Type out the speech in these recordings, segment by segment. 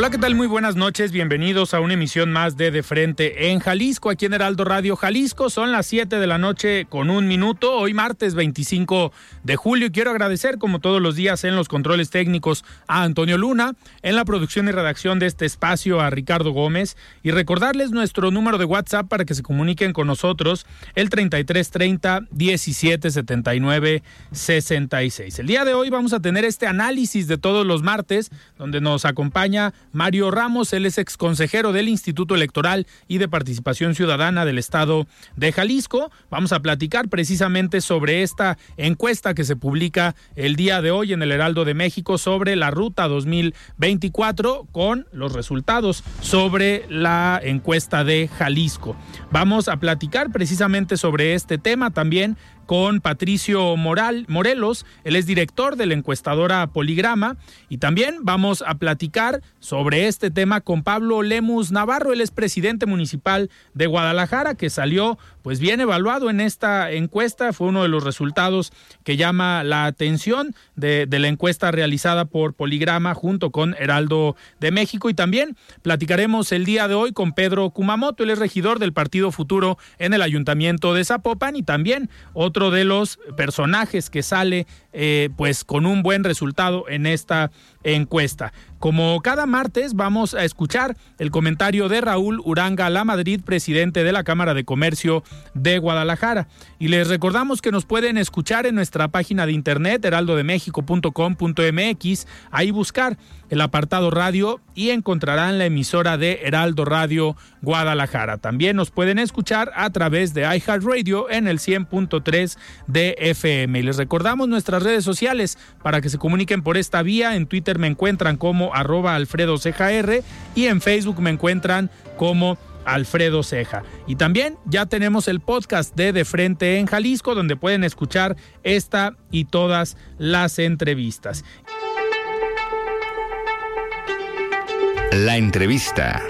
Hola, ¿qué tal? Muy buenas noches. Bienvenidos a una emisión más de De Frente en Jalisco, aquí en Heraldo Radio Jalisco. Son las 7 de la noche con un minuto. Hoy martes 25 de julio. Y quiero agradecer, como todos los días, en los controles técnicos a Antonio Luna, en la producción y redacción de este espacio a Ricardo Gómez. Y recordarles nuestro número de WhatsApp para que se comuniquen con nosotros, el 3330 1779 66. El día de hoy vamos a tener este análisis de todos los martes, donde nos acompaña Mario Ramos, él es ex consejero del Instituto Electoral y de Participación Ciudadana del Estado de Jalisco. Vamos a platicar precisamente sobre esta encuesta que se publica el día de hoy en el Heraldo de México sobre la ruta 2024 con los resultados sobre la encuesta de Jalisco. Vamos a platicar precisamente sobre este tema también con Patricio Moral, Morelos, él es director de la encuestadora Poligrama. Y también vamos a platicar sobre este tema con Pablo Lemus Navarro, él es presidente municipal de Guadalajara que salió pues bien evaluado en esta encuesta, fue uno de los resultados que llama la atención de, de la encuesta realizada por Poligrama junto con Heraldo de México. Y también platicaremos el día de hoy con Pedro Kumamoto, él es regidor del Partido Futuro en el Ayuntamiento de Zapopan. Y también otro de los personajes que sale eh, pues con un buen resultado en esta encuesta. Como cada martes vamos a escuchar el comentario de Raúl Uranga La Madrid, presidente de la Cámara de Comercio de Guadalajara. Y les recordamos que nos pueden escuchar en nuestra página de internet heraldodemexico.com.mx, ahí buscar el apartado radio y encontrarán la emisora de Heraldo Radio Guadalajara. También nos pueden escuchar a través de iHeartRadio en el 100.3 de FM. Y les recordamos nuestras redes sociales para que se comuniquen por esta vía. En Twitter me encuentran como arroba Alfredo y en Facebook me encuentran como Alfredo Ceja. Y también ya tenemos el podcast de De Frente en Jalisco, donde pueden escuchar esta y todas las entrevistas. La entrevista.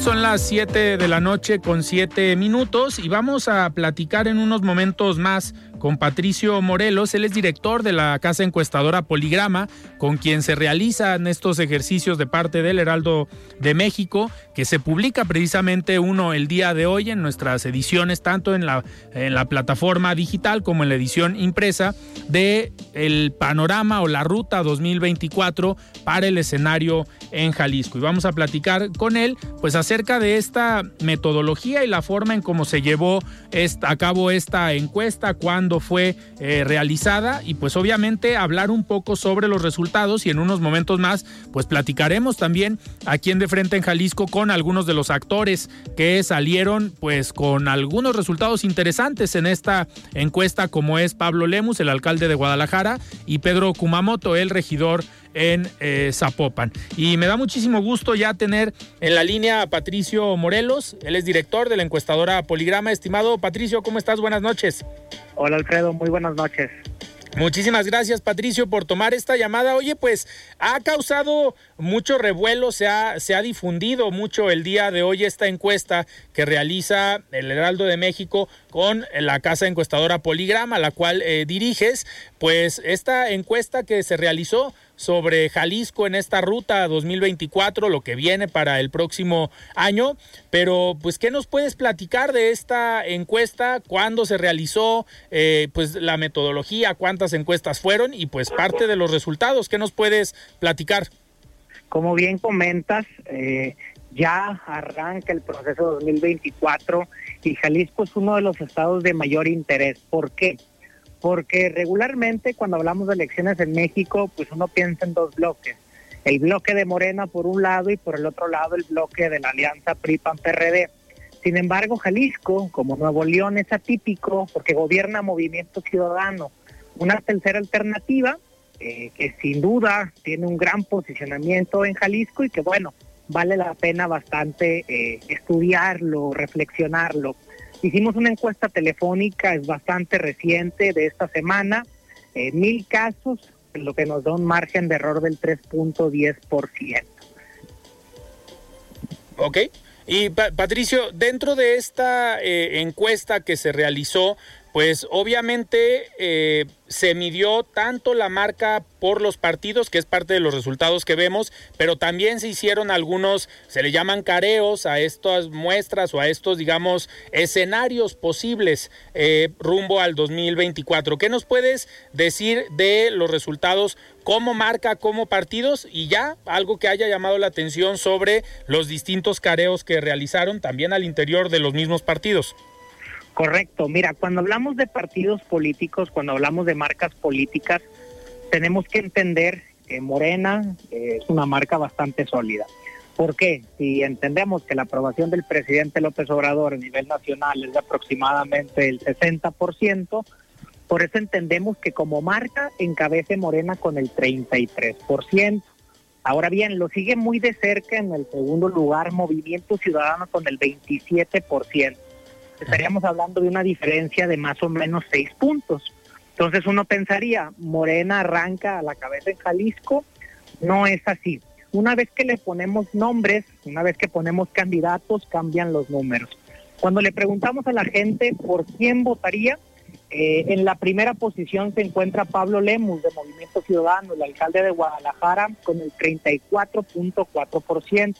Son las 7 de la noche con 7 minutos y vamos a platicar en unos momentos más con Patricio Morelos. Él es director de la casa encuestadora Poligrama, con quien se realizan estos ejercicios de parte del Heraldo de México, que se publica precisamente uno el día de hoy en nuestras ediciones, tanto en la, en la plataforma digital como en la edición impresa, de el panorama o la ruta 2024 para el escenario en Jalisco. Y vamos a platicar con él, pues acerca de esta metodología y la forma en cómo se llevó a cabo esta encuesta, cuándo fue eh, realizada y pues obviamente hablar un poco sobre los resultados y en unos momentos más pues platicaremos también aquí en De Frente en Jalisco con algunos de los actores que salieron pues con algunos resultados interesantes en esta encuesta como es Pablo Lemus, el alcalde de Guadalajara y Pedro Kumamoto, el regidor en eh, Zapopan. Y me da muchísimo gusto ya tener en la línea a Patricio Morelos, él es director de la encuestadora Poligrama. Estimado Patricio, ¿cómo estás? Buenas noches. Hola Alfredo, muy buenas noches. Muchísimas gracias Patricio por tomar esta llamada. Oye, pues ha causado mucho revuelo, se ha, se ha difundido mucho el día de hoy esta encuesta que realiza el Heraldo de México con la casa encuestadora Poligrama, la cual eh, diriges. Pues esta encuesta que se realizó sobre Jalisco en esta ruta 2024, lo que viene para el próximo año. Pero, pues, ¿qué nos puedes platicar de esta encuesta? ¿Cuándo se realizó? Eh, pues la metodología, cuántas encuestas fueron y pues parte de los resultados. ¿Qué nos puedes platicar? Como bien comentas, eh, ya arranca el proceso 2024 y Jalisco es uno de los estados de mayor interés. ¿Por qué? Porque regularmente cuando hablamos de elecciones en México, pues uno piensa en dos bloques. El bloque de Morena por un lado y por el otro lado el bloque de la alianza PRI-PAN-PRD. Sin embargo, Jalisco, como Nuevo León, es atípico porque gobierna Movimiento Ciudadano. Una tercera alternativa eh, que sin duda tiene un gran posicionamiento en Jalisco y que bueno, vale la pena bastante eh, estudiarlo, reflexionarlo. Hicimos una encuesta telefónica, es bastante reciente, de esta semana, eh, mil casos, lo que nos da un margen de error del 3.10%. Ok. Y Patricio, dentro de esta eh, encuesta que se realizó, pues obviamente eh, se midió tanto la marca por los partidos, que es parte de los resultados que vemos, pero también se hicieron algunos, se le llaman careos a estas muestras o a estos, digamos, escenarios posibles eh, rumbo al 2024. ¿Qué nos puedes decir de los resultados como marca, como partidos y ya algo que haya llamado la atención sobre los distintos careos que realizaron también al interior de los mismos partidos? Correcto. Mira, cuando hablamos de partidos políticos, cuando hablamos de marcas políticas, tenemos que entender que Morena es una marca bastante sólida. ¿Por qué? Si entendemos que la aprobación del presidente López Obrador a nivel nacional es de aproximadamente el 60%, por eso entendemos que como marca encabece Morena con el 33%. Ahora bien, lo sigue muy de cerca en el segundo lugar Movimiento Ciudadano con el 27% estaríamos hablando de una diferencia de más o menos seis puntos. Entonces uno pensaría, Morena arranca a la cabeza en Jalisco, no es así. Una vez que le ponemos nombres, una vez que ponemos candidatos, cambian los números. Cuando le preguntamos a la gente por quién votaría, eh, en la primera posición se encuentra Pablo Lemus de Movimiento Ciudadano, el alcalde de Guadalajara, con el 34.4%.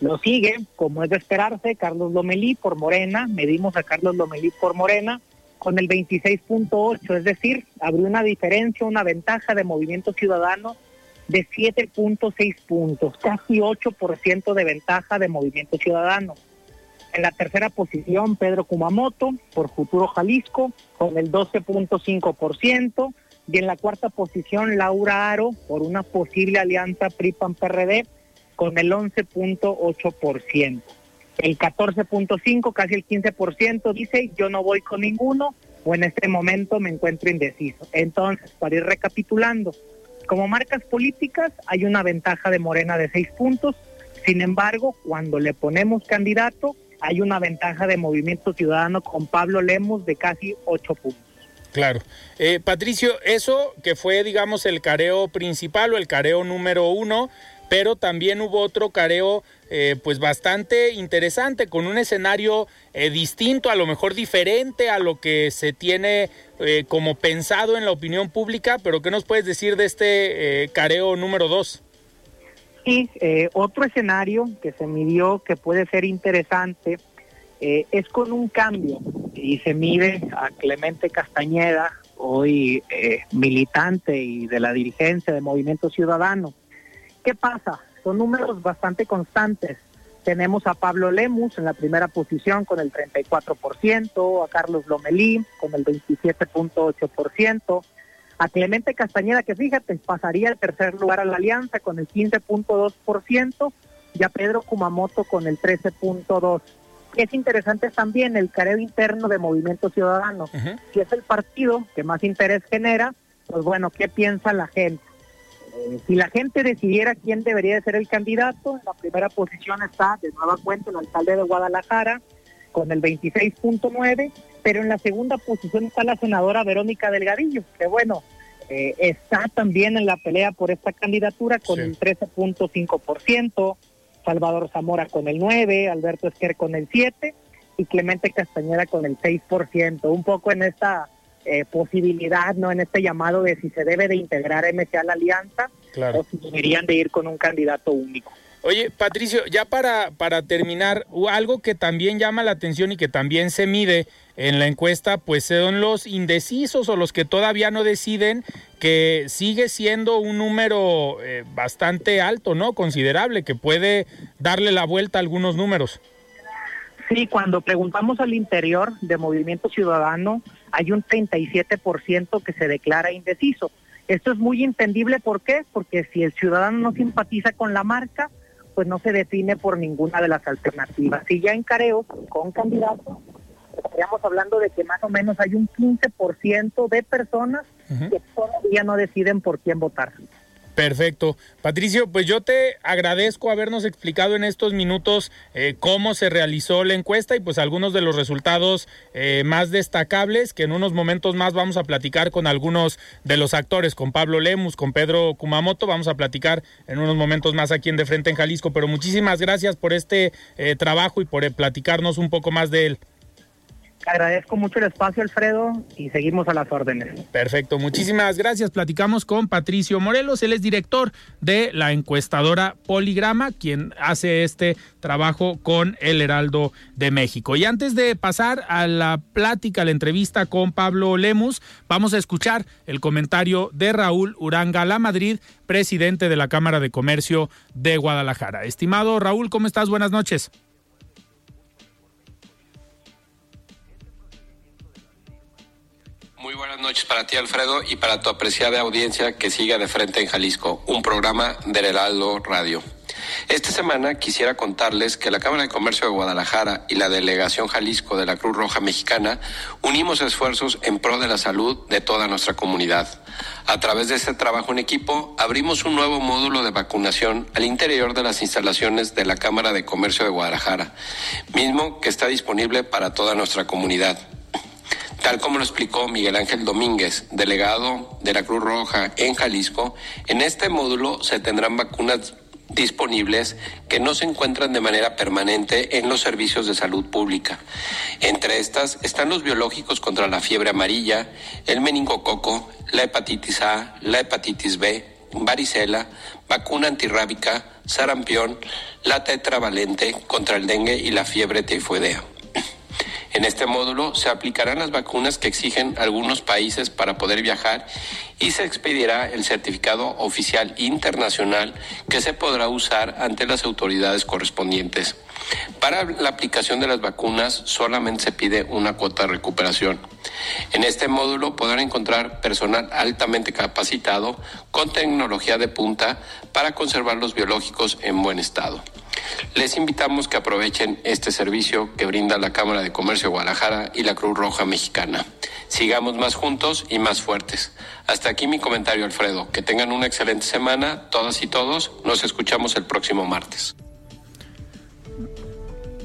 Lo sigue, como es de esperarse, Carlos Lomelí por Morena. Medimos a Carlos Lomelí por Morena con el 26.8, es decir, abrió una diferencia, una ventaja de Movimiento Ciudadano de 7.6 puntos, casi 8% de ventaja de Movimiento Ciudadano. En la tercera posición, Pedro Kumamoto por Futuro Jalisco con el 12.5%. Y en la cuarta posición, Laura Aro por una posible alianza PRI-PAN-PRD con el 11.8%. El 14.5, casi el 15% dice yo no voy con ninguno o en este momento me encuentro indeciso. Entonces, para ir recapitulando, como marcas políticas hay una ventaja de Morena de 6 puntos, sin embargo, cuando le ponemos candidato, hay una ventaja de Movimiento Ciudadano con Pablo Lemos de casi 8 puntos. Claro. Eh, Patricio, eso que fue, digamos, el careo principal o el careo número uno, pero también hubo otro careo eh, pues bastante interesante con un escenario eh, distinto, a lo mejor diferente a lo que se tiene eh, como pensado en la opinión pública, pero ¿qué nos puedes decir de este careo número dos? Sí, otro escenario que se midió que puede ser interesante es con un cambio y se mide a Clemente Castañeda, hoy militante y de la dirigencia de Movimiento Ciudadano ¿Qué pasa? Son números bastante constantes. Tenemos a Pablo Lemus en la primera posición con el 34%, a Carlos Lomelí con el 27.8%, a Clemente Castañeda, que fíjate, pasaría al tercer lugar a la alianza con el 15.2%, y a Pedro Kumamoto con el 13.2%. Es interesante también el careo interno de Movimiento Ciudadano. Si es el partido que más interés genera, pues bueno, ¿qué piensa la gente? Eh, si la gente decidiera quién debería ser el candidato, en la primera posición está de nueva cuenta el alcalde de Guadalajara con el 26.9, pero en la segunda posición está la senadora Verónica Delgadillo, que bueno, eh, está también en la pelea por esta candidatura con el 13.5%, Salvador Zamora con el 9, Alberto Esquer con el 7 y Clemente Castañeda con el 6%, un poco en esta eh, posibilidad, ¿no? En este llamado de si se debe de integrar MC a la alianza. o si deberían de ir con un candidato único. Oye, Patricio, ya para, para terminar, algo que también llama la atención y que también se mide en la encuesta, pues son los indecisos o los que todavía no deciden, que sigue siendo un número eh, bastante alto, ¿no? Considerable, que puede darle la vuelta a algunos números. Sí, cuando preguntamos al interior de Movimiento Ciudadano, hay un 37% que se declara indeciso. Esto es muy entendible, ¿por qué? Porque si el ciudadano no simpatiza con la marca, pues no se define por ninguna de las alternativas. Si ya en Careos, con candidatos, estaríamos hablando de que más o menos hay un 15% de personas que todavía no deciden por quién votar. Perfecto. Patricio, pues yo te agradezco habernos explicado en estos minutos eh, cómo se realizó la encuesta y pues algunos de los resultados eh, más destacables que en unos momentos más vamos a platicar con algunos de los actores, con Pablo Lemus, con Pedro Kumamoto, vamos a platicar en unos momentos más aquí en De Frente en Jalisco, pero muchísimas gracias por este eh, trabajo y por platicarnos un poco más de él. Agradezco mucho el espacio, Alfredo, y seguimos a las órdenes. Perfecto, muchísimas gracias. Platicamos con Patricio Morelos, él es director de la encuestadora Poligrama, quien hace este trabajo con el Heraldo de México. Y antes de pasar a la plática, a la entrevista con Pablo Lemus, vamos a escuchar el comentario de Raúl Uranga La Madrid, presidente de la Cámara de Comercio de Guadalajara. Estimado Raúl, ¿cómo estás? Buenas noches. Buenas noches para ti, Alfredo, y para tu apreciada audiencia que siga de frente en Jalisco, un programa del Heraldo Radio. Esta semana quisiera contarles que la Cámara de Comercio de Guadalajara y la Delegación Jalisco de la Cruz Roja Mexicana unimos esfuerzos en pro de la salud de toda nuestra comunidad. A través de este trabajo en equipo, abrimos un nuevo módulo de vacunación al interior de las instalaciones de la Cámara de Comercio de Guadalajara, mismo que está disponible para toda nuestra comunidad. Tal como lo explicó Miguel Ángel Domínguez, delegado de la Cruz Roja en Jalisco, en este módulo se tendrán vacunas disponibles que no se encuentran de manera permanente en los servicios de salud pública. Entre estas están los biológicos contra la fiebre amarilla, el meningococo, la hepatitis A, la hepatitis B, varicela, vacuna antirrábica, sarampión, la tetravalente contra el dengue y la fiebre tifoidea. En este módulo se aplicarán las vacunas que exigen algunos países para poder viajar y se expedirá el certificado oficial internacional que se podrá usar ante las autoridades correspondientes. Para la aplicación de las vacunas solamente se pide una cuota de recuperación. En este módulo podrán encontrar personal altamente capacitado con tecnología de punta para conservar los biológicos en buen estado. Les invitamos que aprovechen este servicio que brinda la Cámara de Comercio de Guadalajara y la Cruz Roja Mexicana. Sigamos más juntos y más fuertes. Hasta aquí mi comentario, Alfredo. Que tengan una excelente semana, todas y todos. Nos escuchamos el próximo martes.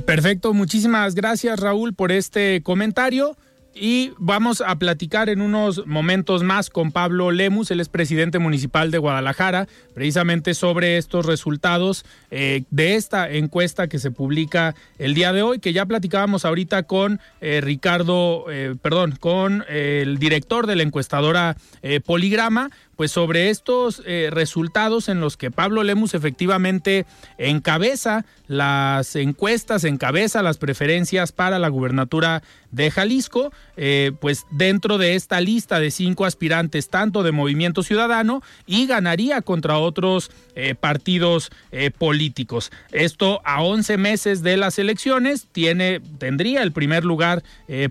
Perfecto, muchísimas gracias Raúl por este comentario. Y vamos a platicar en unos momentos más con Pablo Lemus, él es presidente municipal de Guadalajara, precisamente sobre estos resultados eh, de esta encuesta que se publica el día de hoy, que ya platicábamos ahorita con eh, Ricardo, eh, perdón, con el director de la encuestadora Poligrama, pues sobre estos eh, resultados en los que Pablo Lemus efectivamente encabeza las encuestas, encabeza las preferencias para la gubernatura de Jalisco, eh, pues dentro de esta lista de cinco aspirantes, tanto de Movimiento Ciudadano, y ganaría contra otros eh, partidos políticos. Esto a 11 meses de las elecciones, tiene, tendría el primer lugar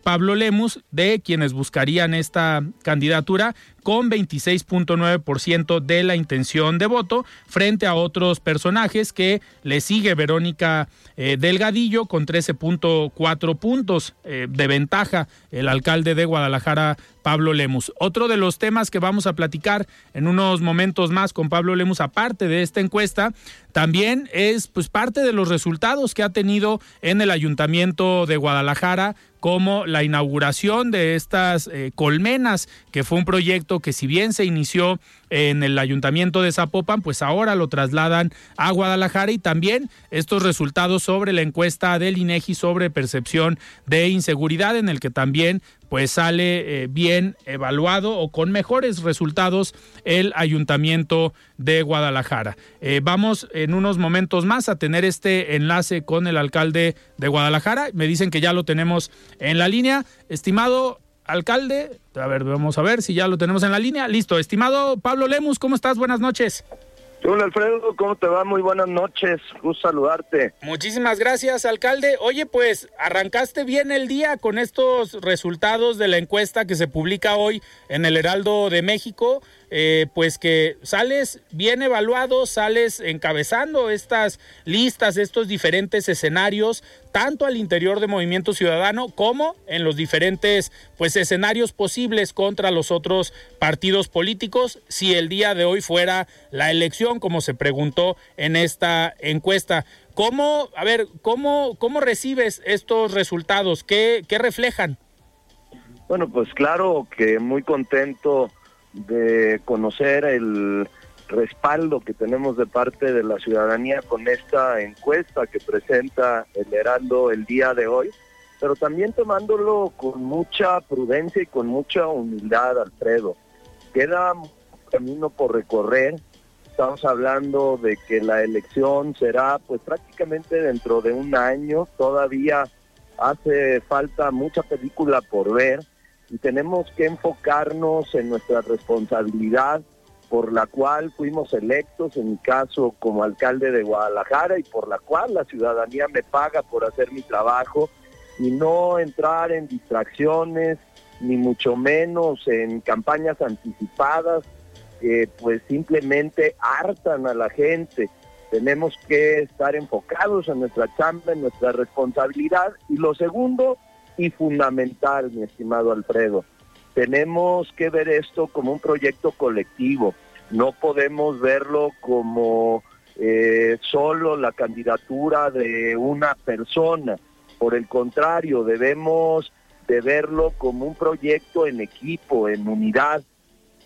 Pablo Lemus de quienes buscarían esta candidatura con 26.9% de la intención de voto frente a otros personajes que le sigue Verónica eh, Delgadillo con 13.4 puntos eh, de ventaja el alcalde de Guadalajara Pablo Lemus. Otro de los temas que vamos a platicar en unos momentos más con Pablo Lemus, aparte de esta encuesta, también es pues parte de los resultados que ha tenido en el ayuntamiento de Guadalajara como la inauguración de estas eh, colmenas, que fue un proyecto que si bien se inició en el ayuntamiento de Zapopan, pues ahora lo trasladan a Guadalajara y también estos resultados sobre la encuesta del INEGI sobre percepción de inseguridad, en el que también pues sale eh, bien evaluado o con mejores resultados el ayuntamiento de Guadalajara. Eh, vamos en unos momentos más a tener este enlace con el alcalde de Guadalajara. Me dicen que ya lo tenemos en la línea. Estimado alcalde, a ver, vamos a ver si ya lo tenemos en la línea. Listo, estimado Pablo Lemus, ¿cómo estás? Buenas noches. Hola Alfredo, ¿cómo te va? Muy buenas noches, gusto saludarte. Muchísimas gracias, alcalde. Oye, pues arrancaste bien el día con estos resultados de la encuesta que se publica hoy en el Heraldo de México. Eh, pues que sales bien evaluado, sales encabezando estas listas, estos diferentes escenarios, tanto al interior de Movimiento Ciudadano como en los diferentes pues escenarios posibles contra los otros partidos políticos si el día de hoy fuera la elección como se preguntó en esta encuesta. ¿Cómo, a ver, cómo, cómo recibes estos resultados? ¿Qué, qué reflejan? Bueno, pues claro que muy contento de conocer el respaldo que tenemos de parte de la ciudadanía con esta encuesta que presenta el Heraldo el día de hoy, pero también tomándolo con mucha prudencia y con mucha humildad, Alfredo. Queda camino por recorrer. Estamos hablando de que la elección será pues prácticamente dentro de un año. Todavía hace falta mucha película por ver y tenemos que enfocarnos en nuestra responsabilidad por la cual fuimos electos, en mi caso como alcalde de Guadalajara y por la cual la ciudadanía me paga por hacer mi trabajo y no entrar en distracciones ni mucho menos en campañas anticipadas que pues simplemente hartan a la gente. Tenemos que estar enfocados en nuestra chamba, en nuestra responsabilidad y lo segundo, y fundamental, mi estimado Alfredo. Tenemos que ver esto como un proyecto colectivo, no podemos verlo como eh, solo la candidatura de una persona, por el contrario, debemos de verlo como un proyecto en equipo, en unidad,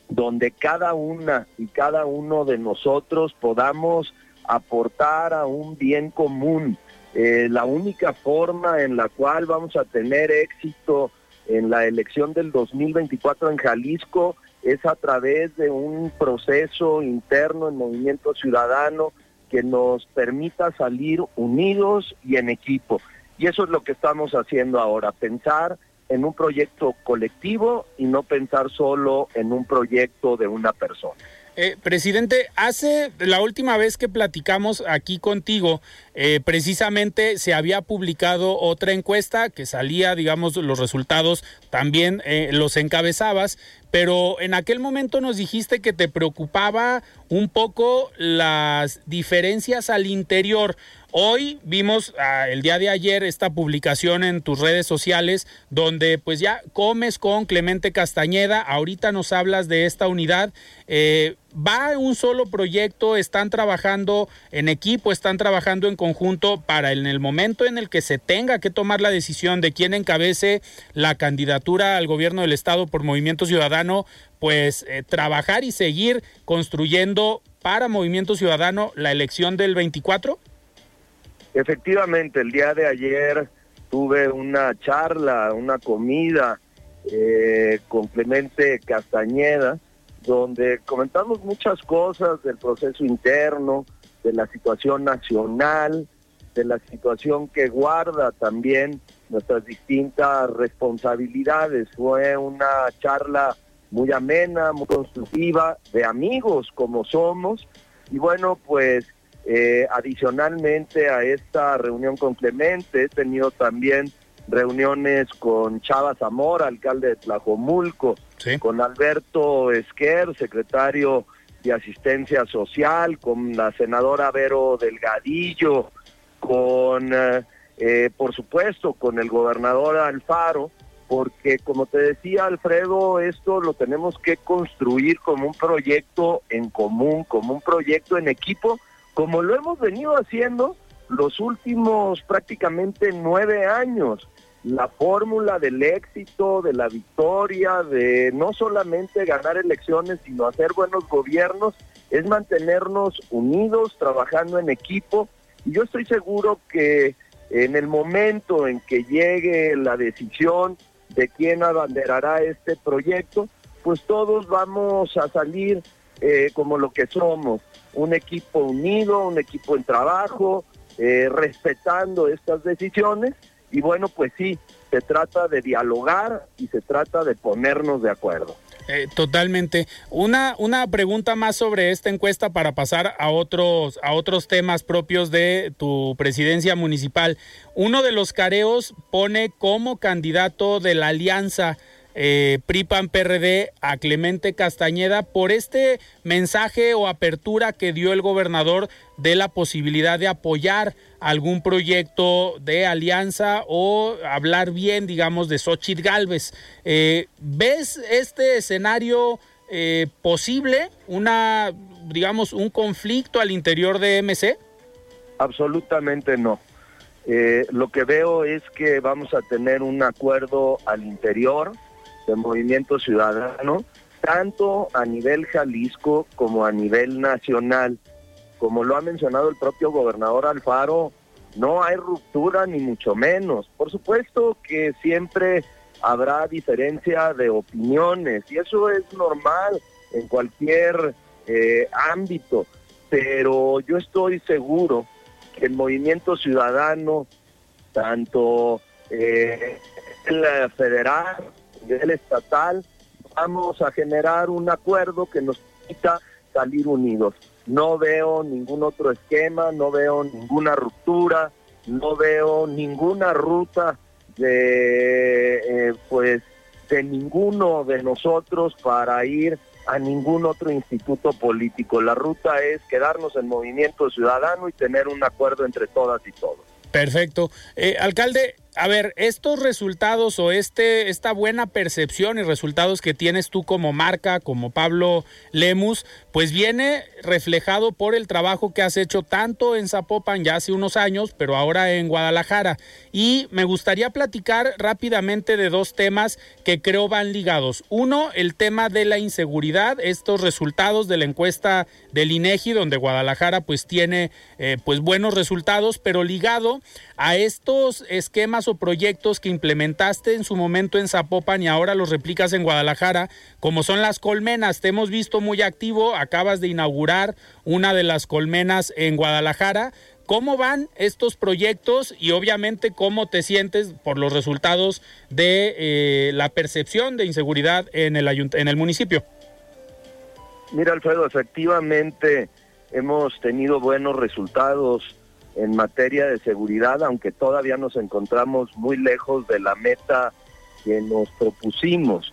donde cada una y cada uno de nosotros podamos aportar a un bien común, eh, la única forma en la cual vamos a tener éxito en la elección del 2024 en Jalisco es a través de un proceso interno en Movimiento Ciudadano que nos permita salir unidos y en equipo. Y eso es lo que estamos haciendo ahora, pensar en un proyecto colectivo y no pensar solo en un proyecto de una persona. Eh, presidente, hace la última vez que platicamos aquí contigo, eh, precisamente se había publicado otra encuesta que salía, digamos, los resultados también eh, los encabezabas, pero en aquel momento nos dijiste que te preocupaba un poco las diferencias al interior. Hoy vimos ah, el día de ayer esta publicación en tus redes sociales donde pues ya comes con Clemente Castañeda, ahorita nos hablas de esta unidad, eh, va un solo proyecto, están trabajando en equipo, están trabajando en conjunto para en el momento en el que se tenga que tomar la decisión de quién encabece la candidatura al gobierno del estado por Movimiento Ciudadano, pues eh, trabajar y seguir construyendo para Movimiento Ciudadano la elección del 24? Efectivamente, el día de ayer tuve una charla, una comida eh, con Clemente Castañeda, donde comentamos muchas cosas del proceso interno, de la situación nacional, de la situación que guarda también nuestras distintas responsabilidades. Fue una charla muy amena, muy constructiva, de amigos como somos. Y bueno, pues eh, adicionalmente a esta reunión con Clemente, he tenido también reuniones con Chava Zamora, alcalde de Tlajomulco, con Alberto Esquer, secretario de Asistencia Social, con la senadora Vero Delgadillo, con, eh, eh, por supuesto, con el gobernador Alfaro, porque como te decía Alfredo, esto lo tenemos que construir como un proyecto en común, como un proyecto en equipo, como lo hemos venido haciendo los últimos prácticamente nueve años. La fórmula del éxito, de la victoria, de no solamente ganar elecciones, sino hacer buenos gobiernos, es mantenernos unidos, trabajando en equipo. Y yo estoy seguro que en el momento en que llegue la decisión de quién abanderará este proyecto, pues todos vamos a salir eh, como lo que somos, un equipo unido, un equipo en trabajo, eh, respetando estas decisiones y bueno, pues sí, se trata de dialogar y se trata de ponernos de acuerdo. Eh, totalmente. Una, una pregunta más sobre esta encuesta para pasar a otros, a otros temas propios de tu presidencia municipal. Uno de los careos pone como candidato de la alianza eh, PRIPAN PRD a Clemente Castañeda por este mensaje o apertura que dio el gobernador de la posibilidad de apoyar algún proyecto de alianza o hablar bien, digamos, de Xochitl Galvez. Eh, ¿Ves este escenario eh, posible? Una, digamos, un conflicto al interior de MC? Absolutamente no. Eh, lo que veo es que vamos a tener un acuerdo al interior de Movimiento Ciudadano, tanto a nivel Jalisco como a nivel nacional. Como lo ha mencionado el propio gobernador Alfaro, no hay ruptura ni mucho menos. Por supuesto que siempre habrá diferencia de opiniones y eso es normal en cualquier eh, ámbito, pero yo estoy seguro que el movimiento ciudadano, tanto eh, el federal nivel estatal, vamos a generar un acuerdo que nos permita salir unidos. No veo ningún otro esquema, no veo ninguna ruptura, no veo ninguna ruta de eh, pues de ninguno de nosotros para ir a ningún otro instituto político. La ruta es quedarnos en movimiento ciudadano y tener un acuerdo entre todas y todos. Perfecto. Eh, alcalde, a ver, estos resultados o este, esta buena percepción y resultados que tienes tú como marca, como Pablo Lemus, pues viene reflejado por el trabajo que has hecho tanto en Zapopan ya hace unos años, pero ahora en Guadalajara. Y me gustaría platicar rápidamente de dos temas que creo van ligados. Uno, el tema de la inseguridad, estos resultados de la encuesta del INEGI, donde Guadalajara pues tiene eh, pues buenos resultados, pero ligado a estos esquemas o proyectos que implementaste en su momento en Zapopan y ahora los replicas en Guadalajara, como son las colmenas. Te hemos visto muy activo, acabas de inaugurar una de las colmenas en Guadalajara. ¿Cómo van estos proyectos y obviamente cómo te sientes por los resultados de eh, la percepción de inseguridad en el, en el municipio? Mira, Alfredo, efectivamente hemos tenido buenos resultados en materia de seguridad, aunque todavía nos encontramos muy lejos de la meta que nos propusimos.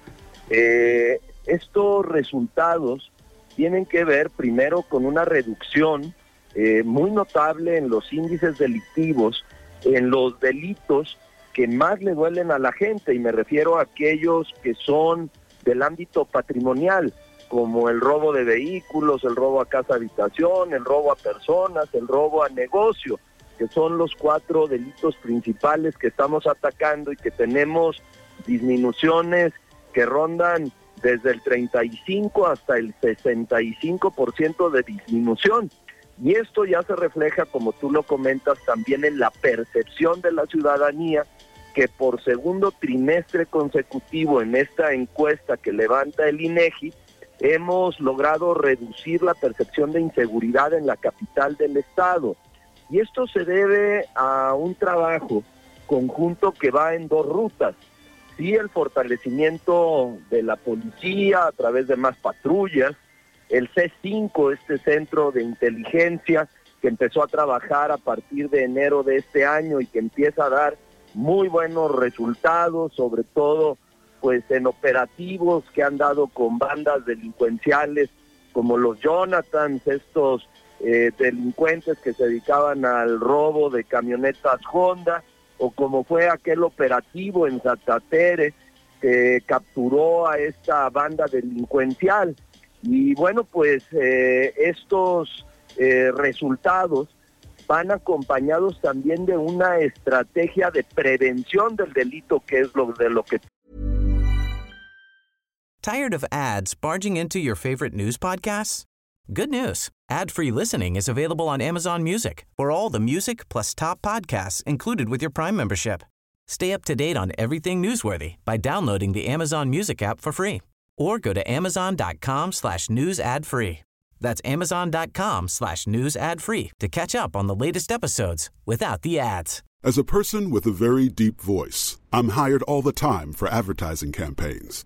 Eh, estos resultados tienen que ver primero con una reducción eh, muy notable en los índices delictivos, en los delitos que más le duelen a la gente, y me refiero a aquellos que son del ámbito patrimonial, como el robo de vehículos, el robo a casa habitación, el robo a personas, el robo a negocio, que son los cuatro delitos principales que estamos atacando y que tenemos disminuciones que rondan desde el 35 hasta el 65% de disminución. Y esto ya se refleja, como tú lo comentas, también en la percepción de la ciudadanía que por segundo trimestre consecutivo en esta encuesta que levanta el INEGI hemos logrado reducir la percepción de inseguridad en la capital del estado. Y esto se debe a un trabajo conjunto que va en dos rutas. Sí, el fortalecimiento de la policía a través de más patrullas, el C5, este centro de inteligencia que empezó a trabajar a partir de enero de este año y que empieza a dar muy buenos resultados, sobre todo pues en operativos que han dado con bandas delincuenciales como los Jonathans, estos eh, delincuentes que se dedicaban al robo de camionetas Honda, o como fue aquel operativo en Zatatere que capturó a esta banda delincuencial. Y bueno, pues eh, estos eh, resultados van acompañados también de una estrategia de prevención del delito, que es lo de lo que Tired of ads barging into your favorite news podcasts? Good news. Ad-free listening is available on Amazon Music. For all the music plus top podcasts included with your Prime membership. Stay up to date on everything newsworthy by downloading the Amazon Music app for free or go to amazon.com slash news ad free. That's amazon.com slash news ad free to catch up on the latest episodes without the ads. As a person with a very deep voice, I'm hired all the time for advertising campaigns.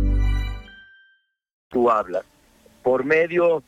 Tú hablas por medio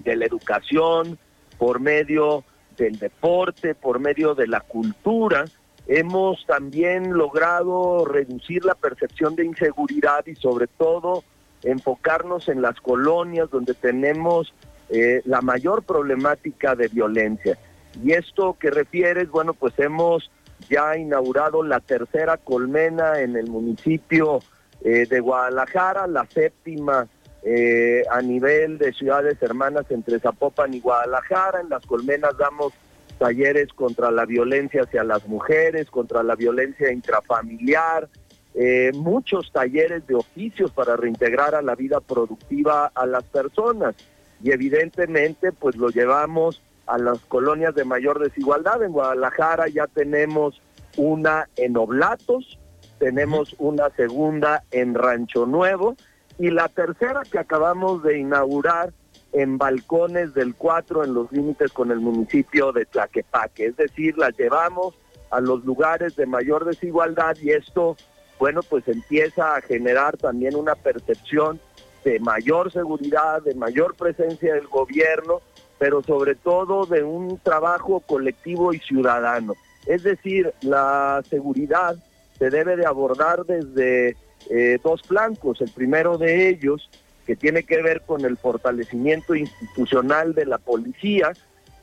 de la educación, por medio del deporte, por medio de la cultura, hemos también logrado reducir la percepción de inseguridad y sobre todo enfocarnos en las colonias donde tenemos eh, la mayor problemática de violencia. Y esto que refieres, bueno, pues hemos ya inaugurado la tercera colmena en el municipio eh, de Guadalajara, la séptima eh, a nivel de ciudades hermanas entre Zapopan y Guadalajara. En las colmenas damos talleres contra la violencia hacia las mujeres, contra la violencia intrafamiliar, eh, muchos talleres de oficios para reintegrar a la vida productiva a las personas. Y evidentemente, pues lo llevamos a las colonias de mayor desigualdad. En Guadalajara ya tenemos una en Oblatos, tenemos una segunda en Rancho Nuevo y la tercera que acabamos de inaugurar en balcones del 4 en los límites con el municipio de Tlaquepaque. Es decir, las llevamos a los lugares de mayor desigualdad y esto, bueno, pues empieza a generar también una percepción de mayor seguridad, de mayor presencia del gobierno, pero sobre todo de un trabajo colectivo y ciudadano. Es decir, la seguridad se debe de abordar desde eh, dos flancos. El primero de ellos que tiene que ver con el fortalecimiento institucional de la policía,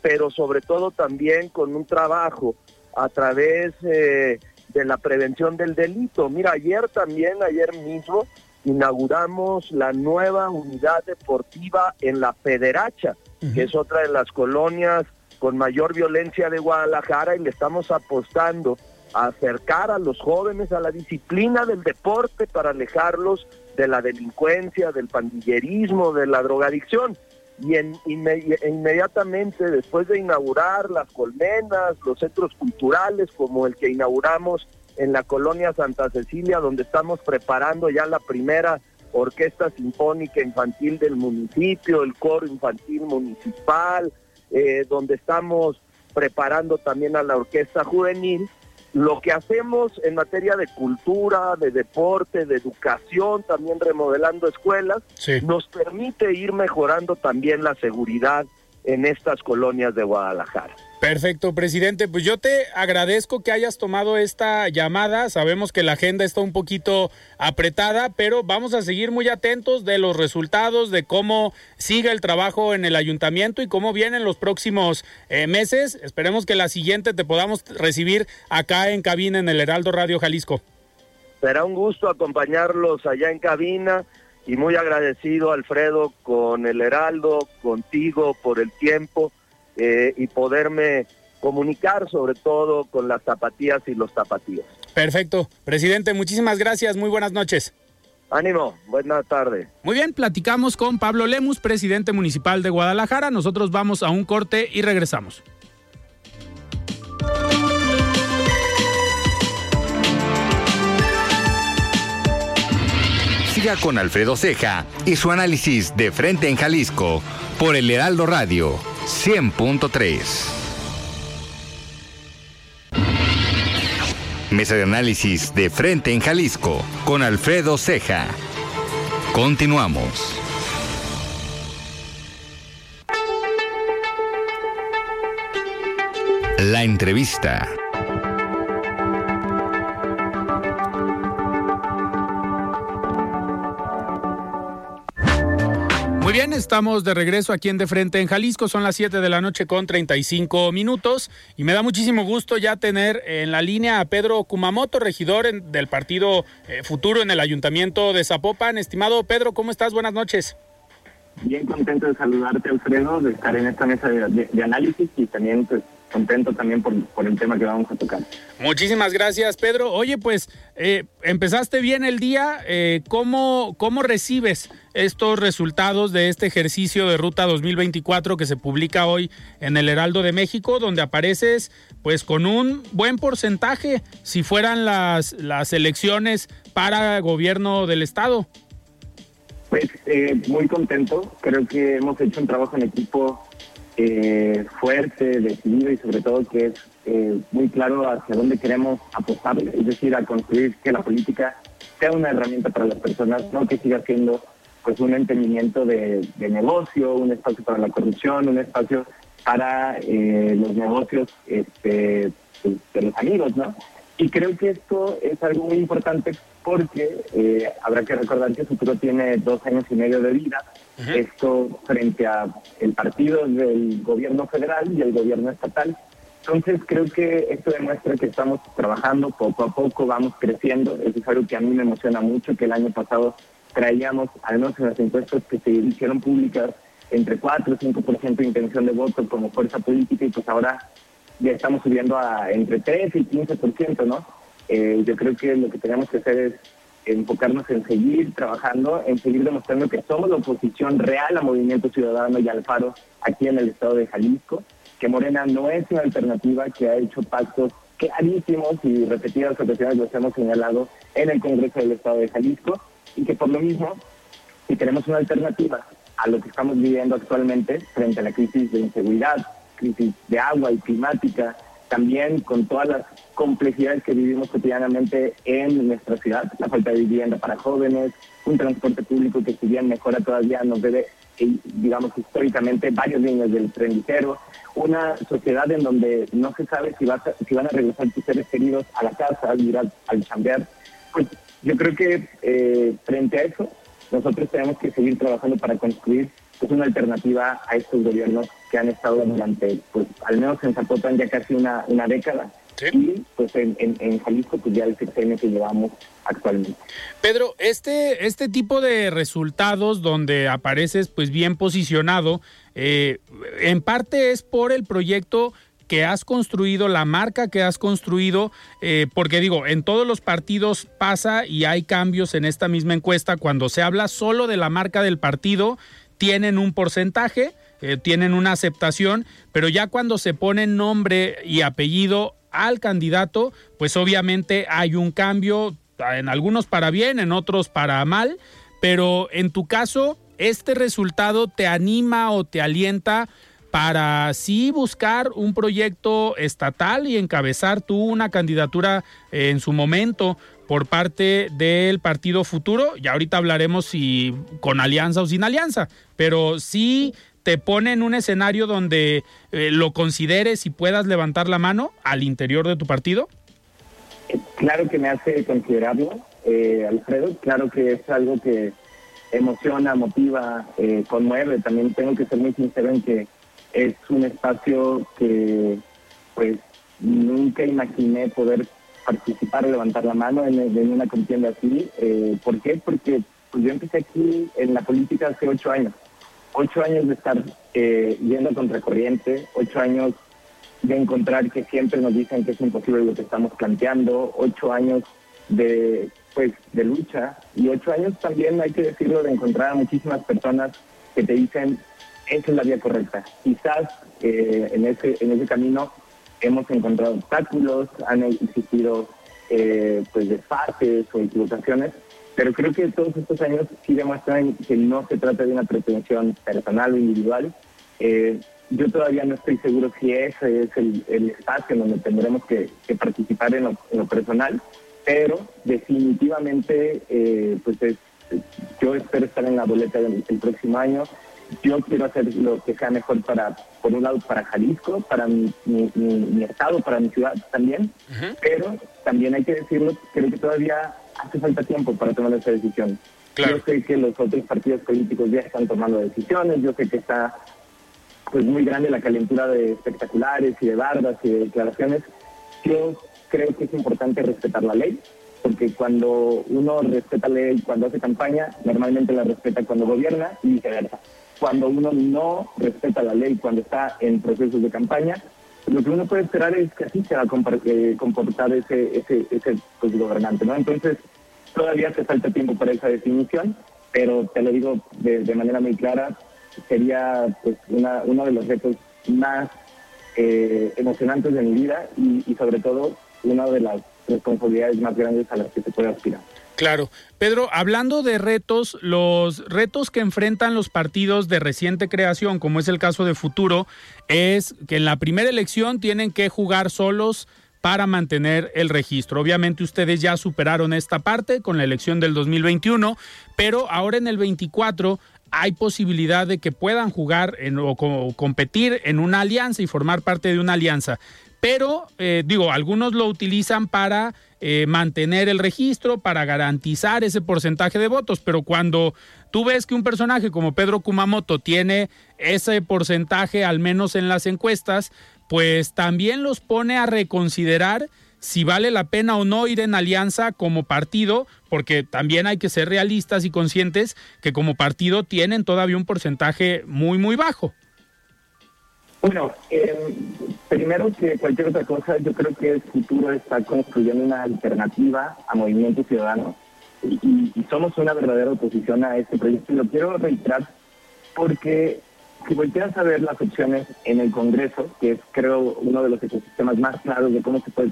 pero sobre todo también con un trabajo a través eh, de la prevención del delito. Mira, ayer también, ayer mismo, inauguramos la nueva unidad deportiva en la Federacha, que es otra de las colonias con mayor violencia de Guadalajara y le estamos apostando acercar a los jóvenes a la disciplina del deporte para alejarlos de la delincuencia, del pandillerismo, de la drogadicción. Y en, inmediatamente después de inaugurar las colmenas, los centros culturales como el que inauguramos en la colonia Santa Cecilia, donde estamos preparando ya la primera orquesta sinfónica infantil del municipio, el coro infantil municipal, eh, donde estamos preparando también a la orquesta juvenil, lo que hacemos en materia de cultura, de deporte, de educación, también remodelando escuelas, nos permite ir mejorando también la seguridad en estas colonias de Guadalajara. Perfecto, presidente. Pues yo te agradezco que hayas tomado esta llamada. Sabemos que la agenda está un poquito apretada, pero vamos a seguir muy atentos de los resultados, de cómo sigue el trabajo en el ayuntamiento y cómo vienen los próximos eh, meses. Esperemos que la siguiente te podamos recibir acá en cabina en el Heraldo Radio Jalisco. Será un gusto acompañarlos allá en cabina y muy agradecido, Alfredo, con el Heraldo, contigo por el tiempo eh, y poderme comunicar sobre todo con las zapatillas y los zapatillos. Perfecto. Presidente, muchísimas gracias. Muy buenas noches. Ánimo, buena tarde. Muy bien, platicamos con Pablo Lemus, presidente municipal de Guadalajara. Nosotros vamos a un corte y regresamos. Siga con Alfredo Ceja y su análisis de frente en Jalisco por el Heraldo Radio 100.3. Mesa de análisis de frente en Jalisco con Alfredo Ceja. Continuamos. La entrevista. Bien, estamos de regreso aquí en De Frente en Jalisco. Son las 7 de la noche con 35 minutos y me da muchísimo gusto ya tener en la línea a Pedro Kumamoto, regidor del Partido eh, Futuro en el Ayuntamiento de Zapopan. Estimado Pedro, ¿cómo estás? Buenas noches. Bien contento de saludarte, Alfredo, de estar en esta mesa de, análisis y también pues, contento también por, el tema que vamos a tocar. Muchísimas gracias, Pedro. Oye, pues eh, empezaste bien el día. Eh, ¿cómo, ¿Cómo recibes estos resultados de este ejercicio de Ruta 2024 que se publica hoy en el Heraldo de México, donde apareces pues con un buen porcentaje si fueran las, las elecciones para gobierno del Estado? Pues eh, muy contento. Creo que hemos hecho un trabajo en equipo eh, fuerte, decidido y sobre todo que es eh, muy claro hacia dónde queremos apostar, es decir, a construir que la política sea una herramienta para las personas, no que siga siendo pues un entendimiento de, negocio, un espacio para la corrupción, un espacio para eh, los negocios este, pues, de los amigos, ¿no? Y creo que esto es algo muy importante porque habrá que recordar que el futuro tiene dos años y medio de vida esto frente a el partido del gobierno federal y el gobierno estatal. Entonces creo que esto demuestra que estamos trabajando poco a poco, vamos creciendo. Eso es algo que a mí me emociona mucho, que el año pasado traíamos, al menos en las encuestas que se hicieron públicas, entre 4 y 5% de intención de voto como fuerza política y pues ahora ya estamos subiendo a entre 3 y 15%, ¿no? Eh, yo creo que lo que tenemos que hacer es enfocarnos en seguir trabajando, en seguir demostrando que somos la oposición real a Movimiento Ciudadano y al Faro aquí en el estado de Jalisco, que Morena no es una alternativa que ha hecho pactos clarísimos y repetidas ocasiones los hemos señalado en el Congreso del Estado de Jalisco y que por lo mismo, si tenemos una alternativa a lo que estamos viviendo actualmente frente a la crisis de inseguridad, crisis de agua y climática, también con todas las complejidades que vivimos cotidianamente en nuestra ciudad, la falta de vivienda para jóvenes, un transporte público que si bien mejora todavía nos debe, eh, digamos históricamente, varios niños del tren ligero, una sociedad en donde no se sabe si, va si van a regresar tus seres queridos a la casa, a ir al, al chambear. Pues yo creo que eh, frente a eso, nosotros tenemos que seguir trabajando para construir es una alternativa a estos gobiernos que han estado durante, pues al menos en Zapopan ya casi una, una década. Y pues en, en, Jalisco pues ya el sexenio que llevamos actualmente. Pedro, este, este tipo de resultados donde apareces pues bien posicionado, eh, en parte es por el proyecto que has construido, la marca que has construido, eh, porque digo, en todos los partidos pasa y hay cambios en esta misma encuesta cuando se habla solo de la marca del partido tienen un porcentaje, eh, tienen una aceptación, pero ya cuando se pone nombre y apellido al candidato, pues obviamente hay un cambio, en algunos para bien, en otros para mal, pero en tu caso, ¿este resultado te anima o te alienta para sí buscar un proyecto estatal y encabezar tú una candidatura en su momento por parte del Partido Futuro. Y ahorita hablaremos si con alianza o sin alianza, pero sí te pone en un escenario donde eh, lo consideres y puedas levantar la mano al interior de tu partido. Claro que me hace considerarlo, eh, Alfredo. Claro que es algo que emociona, motiva, eh, conmueve. También tengo que ser muy sincero en que es un espacio que pues nunca imaginé poder participar, levantar la mano en, una contienda así. Eh, ¿Por qué? Porque pues, yo empecé aquí en la política hace ocho años. Ocho años de estar eh, yendo contracorriente, ocho años de encontrar que siempre nos dicen que es imposible lo que estamos planteando, ocho años de pues de lucha y ocho años también hay que decirlo de encontrar a muchísimas personas que te dicen esa es la vía correcta. Quizás eh, en ese en ese camino hemos encontrado obstáculos, han existido eh, pues desfases o equivocaciones, pero creo que todos estos años sí demuestran que no se trata de una pretensión personal o individual. Eh, yo todavía no estoy seguro si ese es el, espacio en donde tendremos que, participar en lo, personal, pero definitivamente eh, pues es yo espero estar en la boleta del, próximo año. Yo quiero hacer lo que sea mejor para, por un lado, para Jalisco, para mi, mi, estado, para mi ciudad también, pero también hay que decirlo, creo que todavía hace falta tiempo para tomar esa decisión. Yo sé que los otros partidos políticos ya están tomando decisiones, yo sé que está pues muy grande la calentura de espectaculares y de bardas y de declaraciones. Yo creo que es importante respetar la ley, porque cuando uno respeta la ley cuando hace campaña, normalmente la respeta cuando gobierna y viceversa. Cuando uno no respeta la ley cuando está en procesos de campaña, lo que uno puede esperar es que así se va a eh, comportar ese, pues, gobernante. ¿no? Entonces, todavía hace falta tiempo para esa definición, pero te lo digo de manera muy clara, sería pues una, uno de los retos más eh, emocionantes de mi vida y sobre todo una de las responsabilidades más grandes a las que se puede aspirar. Claro. Pedro, hablando de retos, los retos que enfrentan los partidos de reciente creación, como es el caso de Futuro, es que en la primera elección tienen que jugar solos para mantener el registro. Obviamente ustedes ya superaron esta parte con la elección del 2021, pero ahora en el 24 hay posibilidad de que puedan jugar en, o, competir en una alianza y formar parte de una alianza. Pero, eh, digo, algunos lo utilizan para eh, mantener el registro, para garantizar ese porcentaje de votos, pero cuando tú ves que un personaje como Pedro Kumamoto tiene ese porcentaje, al menos en las encuestas, pues también los pone a reconsiderar si vale la pena o no ir en alianza como partido, porque también hay que ser realistas y conscientes que como partido tienen todavía un porcentaje muy, muy bajo. Bueno, eh, primero que cualquier otra cosa, yo creo que el futuro está construyendo una alternativa a Movimiento Ciudadano y, somos una verdadera oposición a este proyecto. Y lo quiero reiterar porque si volteas a ver las opciones en el Congreso, que es creo uno de los ecosistemas más claros de cómo se puede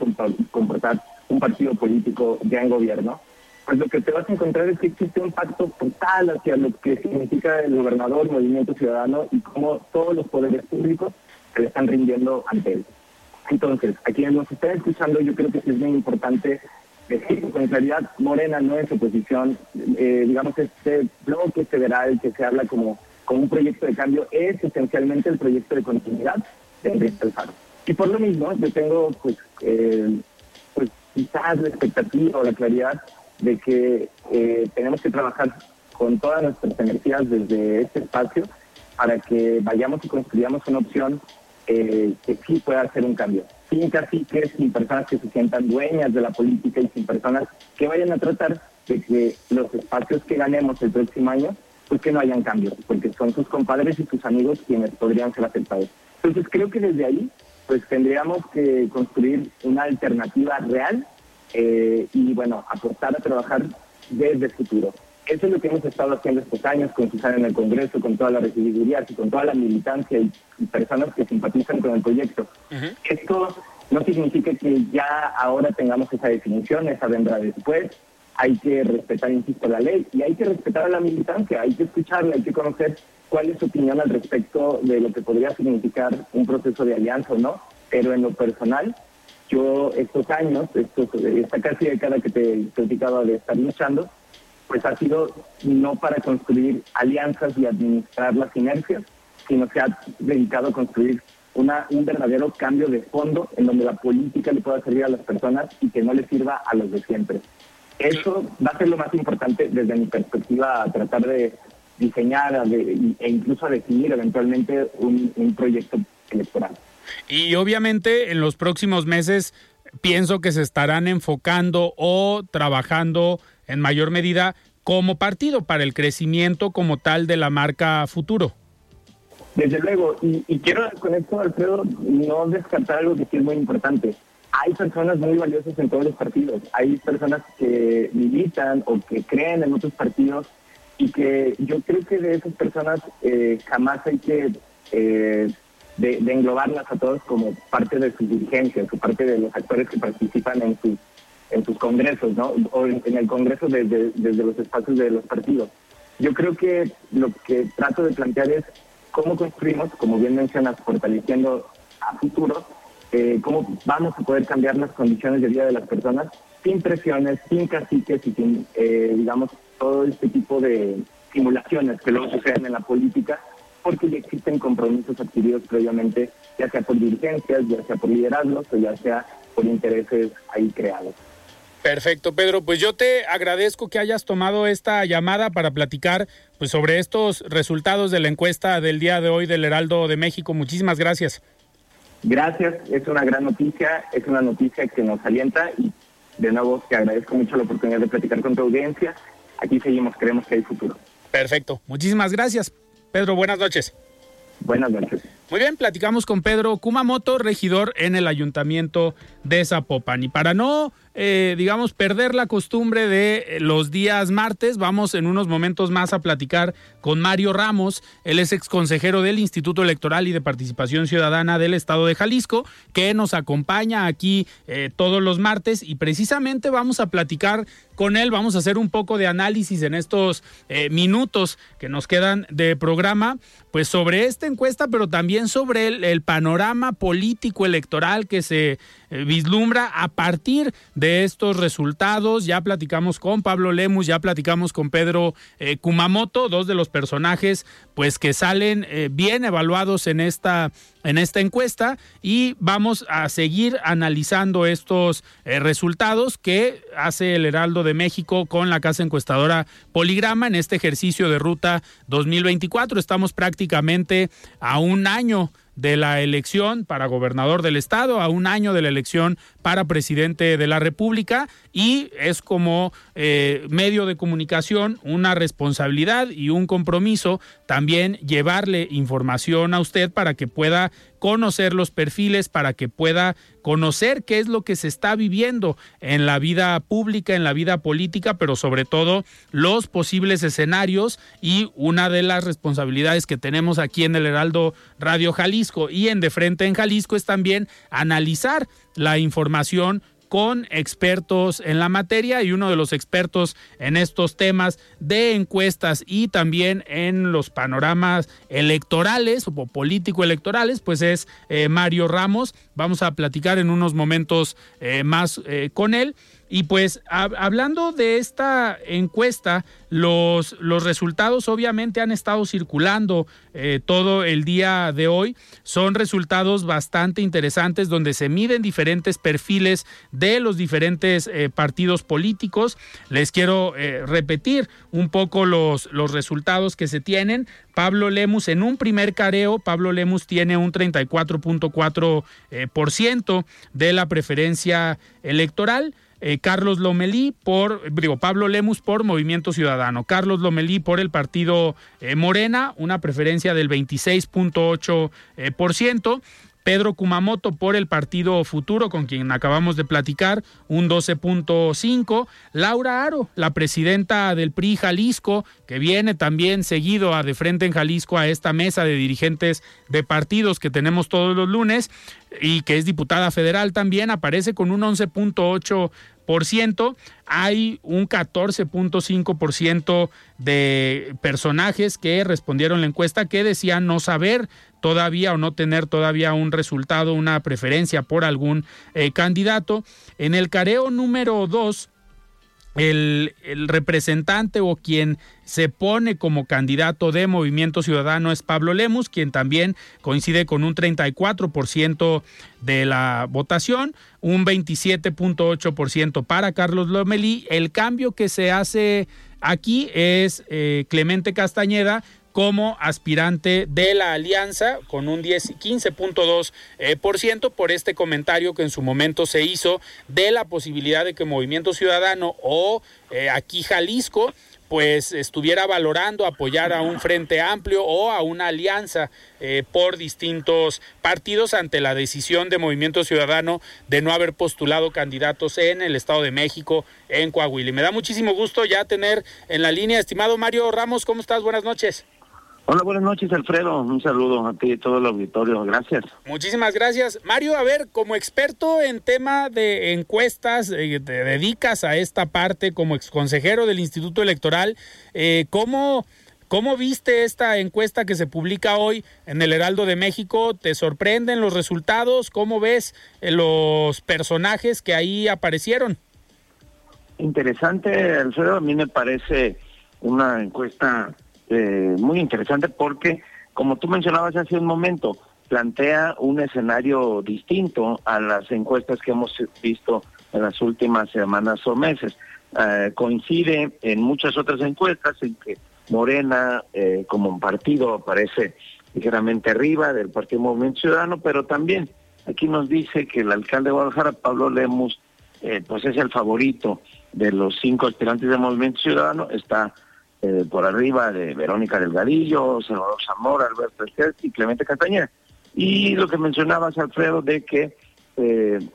comportar un partido político ya en gobierno, pues lo que te vas a encontrar es que existe un pacto total hacia lo que significa el gobernador, movimiento ciudadano y cómo todos los poderes públicos se le están rindiendo ante él. Entonces, a quienes nos están escuchando, yo creo que es muy importante decir con claridad, Morena no es oposición, eh, digamos, este bloque federal que se habla como con un proyecto de cambio es esencialmente el proyecto de continuidad de Enrique Alfaro. Y por lo mismo, yo tengo pues, eh, pues quizás la expectativa o la claridad de que eh, tenemos que trabajar con todas nuestras energías desde este espacio para que vayamos y construyamos una opción eh, que sí pueda hacer un cambio. Sin caciques, sin personas que se sientan dueñas de la política y sin personas que vayan a tratar de que los espacios que ganemos el próximo año pues que no hayan cambios, porque son sus compadres y sus amigos quienes podrían ser afectados. Entonces creo que desde ahí pues tendríamos que construir una alternativa real eh, y bueno, apostar a trabajar desde el futuro. Eso es lo que hemos estado haciendo estos años con Susana en el Congreso, con toda la y con toda la militancia y, personas que simpatizan con el proyecto. Esto no significa que ya ahora tengamos esa definición, esa vendrá después, hay que respetar, insisto, la ley y hay que respetar a la militancia, hay que escucharla, hay que conocer cuál es su opinión al respecto de lo que podría significar un proceso de alianza o no. Pero en lo personal, yo estos años, estos, esta casi década que te he platicado de estar luchando, pues ha sido no para construir alianzas y administrar las inercias, sino que ha dedicado a construir una, un verdadero cambio de fondo en donde la política le pueda servir a las personas y que no le sirva a los de siempre. Eso va a ser lo más importante desde mi perspectiva, tratar de diseñar e incluso definir eventualmente un, proyecto electoral. Y obviamente en los próximos meses pienso que se estarán enfocando o trabajando en mayor medida como partido para el crecimiento como tal de la marca futuro. Desde luego, y, y quiero con esto, Alfredo, no descartar algo que sí es muy importante hay personas muy valiosas en todos los partidos. Hay personas que militan o que creen en otros partidos y que yo creo que de esas personas eh, jamás hay que eh, de, englobarlas a todos como parte de sus dirigencias o parte de los actores que participan en sus en sus congresos, ¿no? O en, el congreso desde, desde los espacios de los partidos. Yo creo que lo que trato de plantear es cómo construimos, como bien mencionas, fortaleciendo a futuro eh, cómo vamos a poder cambiar las condiciones de vida de las personas sin presiones, sin caciques y sin, eh, digamos, todo este tipo de simulaciones que luego suceden en la política, porque ya existen compromisos adquiridos previamente, ya sea por dirigencias, ya sea por liderazgos o ya sea por intereses ahí creados. Perfecto, Pedro. Pues yo te agradezco que hayas tomado esta llamada para platicar pues, sobre estos resultados de la encuesta del día de hoy del Heraldo de México. Muchísimas gracias. Gracias, es una gran noticia, es una noticia que nos alienta y de nuevo te agradezco mucho la oportunidad de platicar con tu audiencia. Aquí seguimos, creemos que hay futuro. Perfecto, muchísimas gracias. Pedro, buenas noches. Buenas noches. Muy bien, platicamos con Pedro Kumamoto, regidor en el ayuntamiento de Zapopan. Y para no, eh, digamos, perder la costumbre de los días martes, vamos en unos momentos más a platicar con Mario Ramos. Él es ex consejero del Instituto Electoral y de Participación Ciudadana del Estado de Jalisco, que nos acompaña aquí eh, todos los martes y precisamente vamos a platicar con él. Vamos a hacer un poco de análisis en estos eh, minutos que nos quedan de programa, pues sobre esta encuesta, pero también sobre el, panorama político electoral que se eh, vislumbra a partir de estos resultados. Ya platicamos con Pablo Lemus, ya platicamos con Pedro eh, Kumamoto, dos de los personajes pues que salen eh, bien evaluados en esta en esta encuesta y vamos a seguir analizando estos resultados que hace el Heraldo de México con la casa encuestadora Poligrama en este ejercicio de ruta 2024. Estamos prácticamente a un año de la elección para gobernador del estado, a un año de la elección para presidente de la República y es como eh, medio de comunicación una responsabilidad y un compromiso también llevarle información a usted para que pueda conocer los perfiles, para que pueda conocer qué es lo que se está viviendo en la vida pública, en la vida política, pero sobre todo los posibles escenarios y una de las responsabilidades que tenemos aquí en el Heraldo Radio Jalisco. Y en De Frente en Jalisco es también analizar la información con expertos en la materia y uno de los expertos en estos temas de encuestas y también en los panoramas electorales o político-electorales, pues es eh, Mario Ramos. Vamos a platicar en unos momentos eh, más eh, con él. Y pues hablando de esta encuesta, los, los resultados obviamente han estado circulando eh, todo el día de hoy. Son resultados bastante interesantes donde se miden diferentes perfiles de los diferentes eh, partidos políticos. Les quiero eh, repetir un poco los, los resultados que se tienen. Pablo Lemus en un primer careo, Pablo Lemus tiene un 34.4% de la preferencia electoral. Eh, Carlos Lomelí por, digo, Pablo Lemus por Movimiento Ciudadano, Carlos Lomelí por el partido eh, Morena, una preferencia del 26.8%. Eh, por ciento. Pedro Kumamoto por el Partido Futuro, con quien acabamos de platicar, un 12.5. Laura Aro, la presidenta del PRI Jalisco, que viene también seguido a de frente en Jalisco a esta mesa de dirigentes de partidos que tenemos todos los lunes y que es diputada federal también, aparece con un 11.8 hay un 14.5% de personajes que respondieron la encuesta que decían no saber todavía o no tener todavía un resultado, una preferencia por algún eh, candidato. En el careo número 2, el, representante o quien se pone como candidato de Movimiento Ciudadano es Pablo Lemus, quien también coincide con un 34% de la votación, un 27.8% para Carlos Lomelí. El cambio que se hace aquí es eh, Clemente Castañeda como aspirante de la alianza con un 15.2% eh, por ciento por este comentario que en su momento se hizo de la posibilidad de que Movimiento Ciudadano o eh, aquí Jalisco pues estuviera valorando apoyar a un frente amplio o a una alianza eh, por distintos partidos ante la decisión de Movimiento Ciudadano de no haber postulado candidatos en el Estado de México, en Coahuila. Me da muchísimo gusto ya tener en la línea, estimado Mario Ramos, ¿cómo estás? Buenas noches. Hola, buenas noches, Alfredo. Un saludo a ti y todo el auditorio. Gracias. Muchísimas gracias. Mario, a ver, como experto en tema de encuestas, eh, te dedicas a esta parte como exconsejero del Instituto Electoral. Eh, ¿cómo, ¿Cómo viste esta encuesta que se publica hoy en el Heraldo de México? ¿Te sorprenden los resultados? ¿Cómo ves eh, los personajes que ahí aparecieron? Interesante, Alfredo. A mí me parece una encuesta eh, muy interesante porque, como tú mencionabas hace un momento, plantea un escenario distinto a las encuestas que hemos visto en las últimas semanas o meses. Eh, coincide en muchas otras encuestas en que Morena eh, como un partido aparece ligeramente arriba del Partido Movimiento Ciudadano, pero también aquí nos dice que el alcalde de Guadalajara, Pablo Lemus, pues es el favorito de los cinco aspirantes del Movimiento Ciudadano, está eh, por arriba de Verónica Delgadillo, Salvador Zamora, Alberto Esquer y Clemente Castañeda. Y lo que mencionabas, Alfredo, de que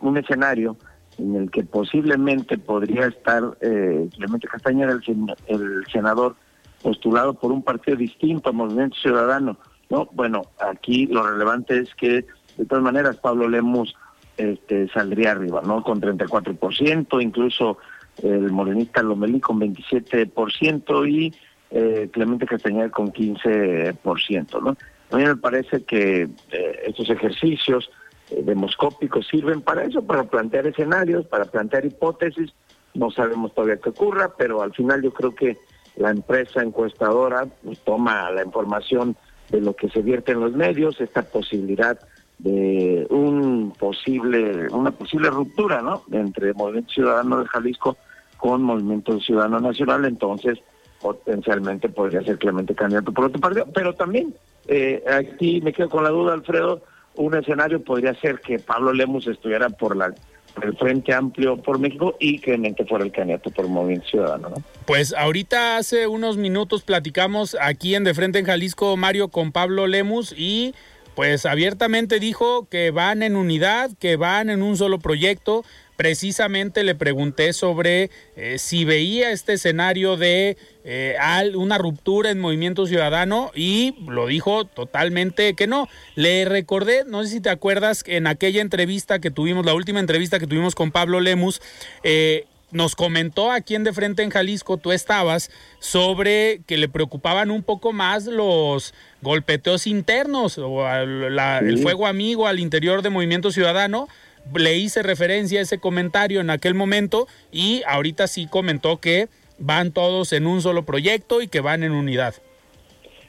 un escenario en el que posiblemente podría estar Clemente Castañeda, el, el senador postulado por un partido distinto, Movimiento Ciudadano. No, bueno, aquí lo relevante es que de todas maneras Pablo Lemus este, saldría arriba, ¿no? Con 34%, incluso el morenista Lomelí con 27% y eh, Clemente Castañeda con 15%, ¿no? A mí me parece que eh, estos ejercicios eh, demoscópicos sirven para eso, para plantear escenarios, para plantear hipótesis. No sabemos todavía qué ocurra, pero al final yo creo que la empresa encuestadora pues, toma la información de lo que se vierte en los medios, esta posibilidad de un posible, una posible ruptura, ¿no? Entre Movimiento Ciudadano de Jalisco con Movimiento Ciudadano Nacional, entonces potencialmente podría ser Clemente candidato por otro partido, pero también eh, aquí me quedo con la duda, Alfredo, un escenario podría ser que Pablo Lemus estuviera por la el Frente Amplio por México y que fuera el candidato por Movimiento Ciudadano. ¿no? Pues ahorita hace unos minutos platicamos aquí en De Frente en Jalisco, Mario, con Pablo Lemus y pues abiertamente dijo que van en unidad, que van en un solo proyecto, precisamente le pregunté sobre eh, si veía este escenario de eh, una ruptura en Movimiento Ciudadano y lo dijo totalmente que no. Le recordé, no sé si te acuerdas, en aquella entrevista que tuvimos, la última entrevista que tuvimos con Pablo Lemus, eh, nos comentó aquí en De Frente en Jalisco, tú estabas, sobre que le preocupaban un poco más los golpeteos internos o el fuego amigo al interior de Movimiento Ciudadano le hice referencia a ese comentario en aquel momento y ahorita sí comentó que van todos en un solo proyecto y que van en unidad.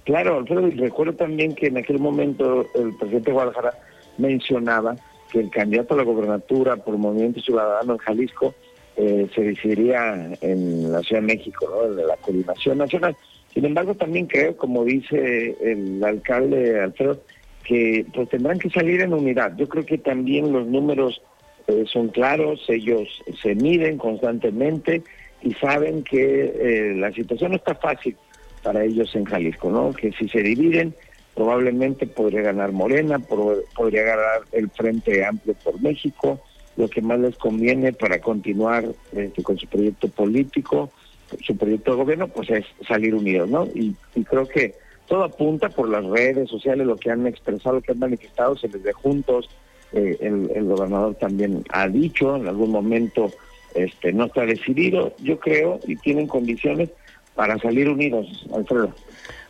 Claro, Alfredo, recuerdo también que en aquel momento el presidente de Guadalajara mencionaba que el candidato a la gobernatura por Movimiento Ciudadano en Jalisco eh, se decidiría en la Ciudad de México, ¿no? en la coordinación nacional. Sin embargo, también creo, como dice el alcalde Alfredo, que pues tendrán que salir en unidad. Yo creo que también los números eh, son claros, ellos se miden constantemente y saben que eh, la situación no está fácil para ellos en Jalisco, ¿no? Que si se dividen, probablemente podría ganar Morena, podría ganar el Frente Amplio por México, lo que más les conviene para continuar este, con su proyecto político, su proyecto de gobierno, pues es salir unidos, ¿no? y creo que todo apunta por las redes sociales, lo que han expresado, lo que han manifestado, se les ve juntos. Eh, el, gobernador también ha dicho en algún momento este no está decidido, yo creo, y tienen condiciones para salir unidos, Alfredo.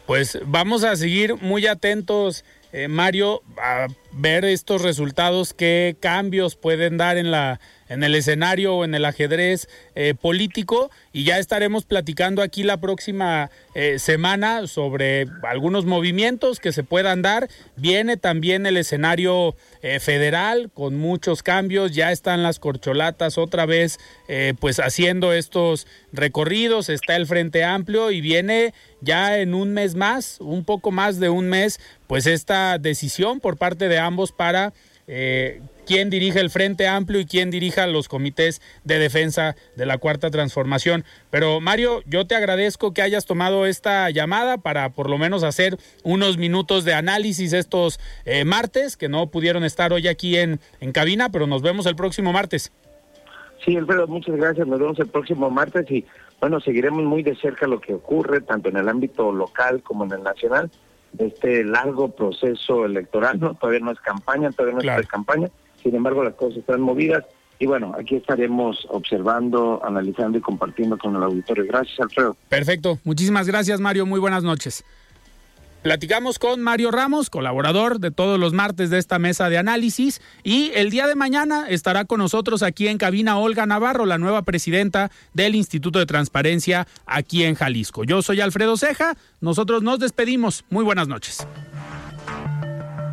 Pues vamos a seguir muy atentos, eh, Mario, a ver estos resultados, qué cambios pueden dar en la en el escenario o en el ajedrez eh, político y ya estaremos platicando aquí la próxima eh, semana sobre algunos movimientos que se puedan dar. Viene también el escenario eh, federal con muchos cambios, ya están las corcholatas otra vez pues haciendo estos recorridos, está el Frente Amplio y viene ya en un mes más, un poco más de un mes, pues esta decisión por parte de ambos para quién dirige el Frente Amplio y quién dirija los comités de defensa de la Cuarta Transformación. Pero Mario, yo te agradezco que hayas tomado esta llamada para por lo menos hacer unos minutos de análisis estos eh, martes, que no pudieron estar hoy aquí en, en cabina, pero nos vemos el próximo martes. Sí, Alfredo, muchas gracias. Nos vemos el próximo martes y bueno, seguiremos muy de cerca lo que ocurre, tanto en el ámbito local como en el nacional, este largo proceso electoral, ¿no? Todavía no es campaña, todavía no es campaña sin embargo, las cosas están movidas. Y bueno, aquí estaremos observando, analizando y compartiendo con el auditorio. Gracias, Alfredo. Perfecto. Muchísimas gracias, Mario. Muy buenas noches. Platicamos con Mario Ramos, colaborador de todos los martes de esta mesa de análisis, y el día de mañana estará con nosotros aquí en cabina Olga Navarro, la nueva presidenta del Instituto de Transparencia aquí en Jalisco. Yo soy Alfredo Ceja, nosotros nos despedimos. Muy buenas noches.